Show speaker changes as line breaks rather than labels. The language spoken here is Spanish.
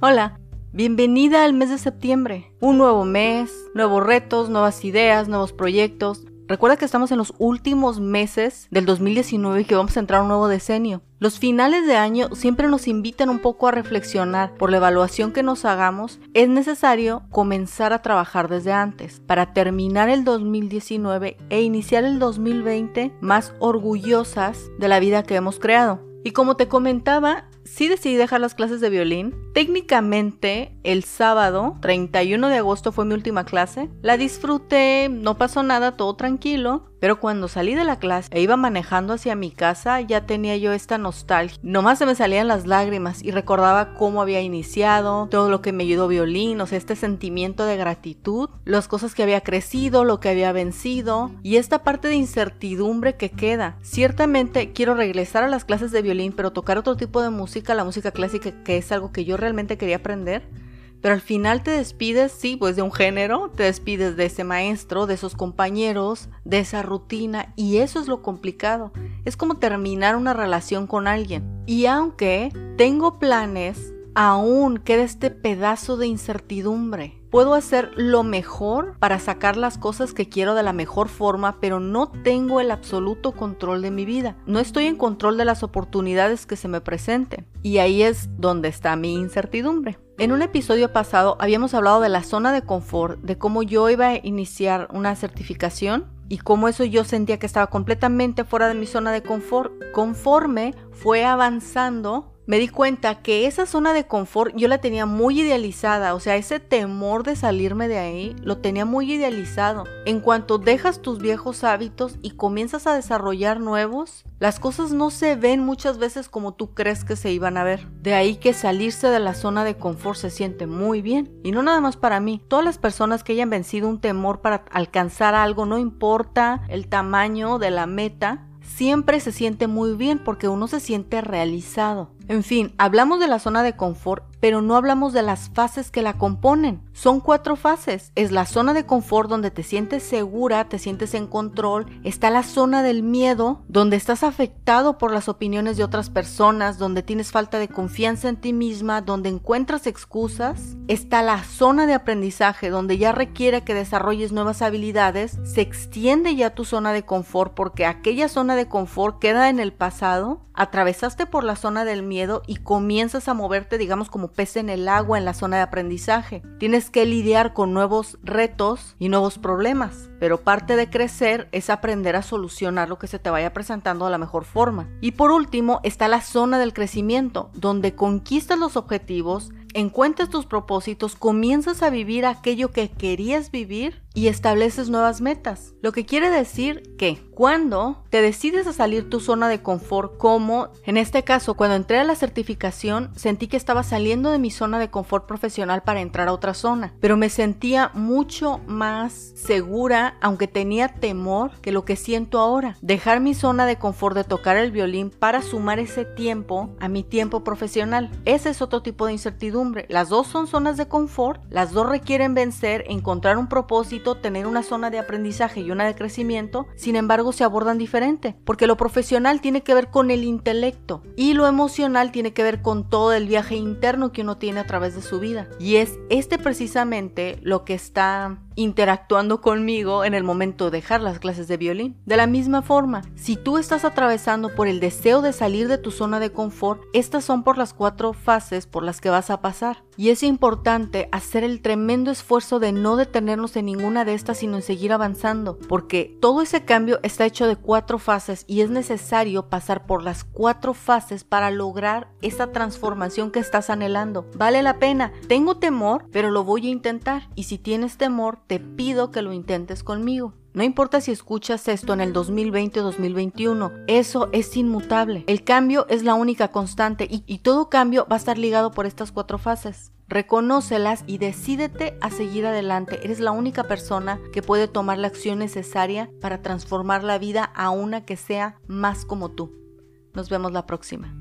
Hola, bienvenida al mes de septiembre. Un nuevo mes, nuevos retos, nuevas ideas, nuevos proyectos. Recuerda que estamos en los últimos meses del 2019 y que vamos a entrar a un nuevo decenio. Los finales de año siempre nos invitan un poco a reflexionar por la evaluación que nos hagamos. Es necesario comenzar a trabajar desde antes para terminar el 2019 e iniciar el 2020 más orgullosas de la vida que hemos creado. Y como te comentaba, sí decidí dejar las clases de violín. Técnicamente, el sábado 31 de agosto fue mi última clase. La disfruté, no pasó nada, todo tranquilo. Pero cuando salí de la clase e iba manejando hacia mi casa, ya tenía yo esta nostalgia. Nomás se me salían las lágrimas y recordaba cómo había iniciado, todo lo que me ayudó violín, o sea, este sentimiento de gratitud, las cosas que había crecido, lo que había vencido y esta parte de incertidumbre que queda. Ciertamente quiero regresar a las clases de violín, pero tocar otro tipo de música la música clásica, que es algo que yo realmente quería aprender. Pero al final te despides, sí, pues de un género, te despides de ese maestro, de esos compañeros, de esa rutina, y eso es lo complicado. Es como terminar una relación con alguien. Y aunque tengo planes, aún queda este pedazo de incertidumbre puedo hacer lo mejor para sacar las cosas que quiero de la mejor forma, pero no tengo el absoluto control de mi vida. No estoy en control de las oportunidades que se me presenten. Y ahí es donde está mi incertidumbre. En un episodio pasado habíamos hablado de la zona de confort, de cómo yo iba a iniciar una certificación y cómo eso yo sentía que estaba completamente fuera de mi zona de confort. Conforme fue avanzando, me di cuenta que esa zona de confort yo la tenía muy idealizada, o sea, ese temor de salirme de ahí lo tenía muy idealizado. En cuanto dejas tus viejos hábitos y comienzas a desarrollar nuevos, las cosas no se ven muchas veces como tú crees que se iban a ver. De ahí que salirse de la zona de confort se siente muy bien. Y no nada más para mí, todas las personas que hayan vencido un temor para alcanzar algo, no importa el tamaño de la meta, siempre se siente muy bien porque uno se siente realizado. En fin, hablamos de la zona de confort, pero no hablamos de las fases que la componen. Son cuatro fases. Es la zona de confort donde te sientes segura, te sientes en control. Está la zona del miedo, donde estás afectado por las opiniones de otras personas, donde tienes falta de confianza en ti misma, donde encuentras excusas. Está la zona de aprendizaje, donde ya requiere que desarrolles nuevas habilidades. Se extiende ya tu zona de confort porque aquella zona de confort queda en el pasado. Atravesaste por la zona del miedo y comienzas a moverte, digamos, como pez en el agua en la zona de aprendizaje. Tienes que lidiar con nuevos retos y nuevos problemas, pero parte de crecer es aprender a solucionar lo que se te vaya presentando de la mejor forma. Y por último está la zona del crecimiento, donde conquistas los objetivos, encuentras tus propósitos, comienzas a vivir aquello que querías vivir y estableces nuevas metas. Lo que quiere decir que cuando te decides a salir tu zona de confort, como en este caso cuando entré a la certificación, sentí que estaba saliendo de mi zona de confort profesional para entrar a otra zona, pero me sentía mucho más segura, aunque tenía temor que lo que siento ahora. Dejar mi zona de confort de tocar el violín para sumar ese tiempo a mi tiempo profesional. Ese es otro tipo de incertidumbre. Las dos son zonas de confort, las dos requieren vencer, encontrar un propósito, tener una zona de aprendizaje y una de crecimiento, sin embargo se abordan diferente, porque lo profesional tiene que ver con el intelecto y lo emocional tiene que ver con todo el viaje interno que uno tiene a través de su vida. Y es este precisamente lo que está interactuando conmigo en el momento de dejar las clases de violín. De la misma forma, si tú estás atravesando por el deseo de salir de tu zona de confort, estas son por las cuatro fases por las que vas a pasar. Y es importante hacer el tremendo esfuerzo de no detenernos en ninguna de estas, sino en seguir avanzando, porque todo ese cambio está hecho de cuatro fases y es necesario pasar por las cuatro fases para lograr esa transformación que estás anhelando. Vale la pena. Tengo temor, pero lo voy a intentar. Y si tienes temor, te pido que lo intentes conmigo. No importa si escuchas esto en el 2020 o 2021, eso es inmutable. El cambio es la única constante y, todo cambio va a estar ligado por estas cuatro fases. Reconócelas y decídete a seguir adelante. Eres la única persona que puede tomar la acción necesaria para transformar la vida a una que sea más como tú. Nos vemos la próxima.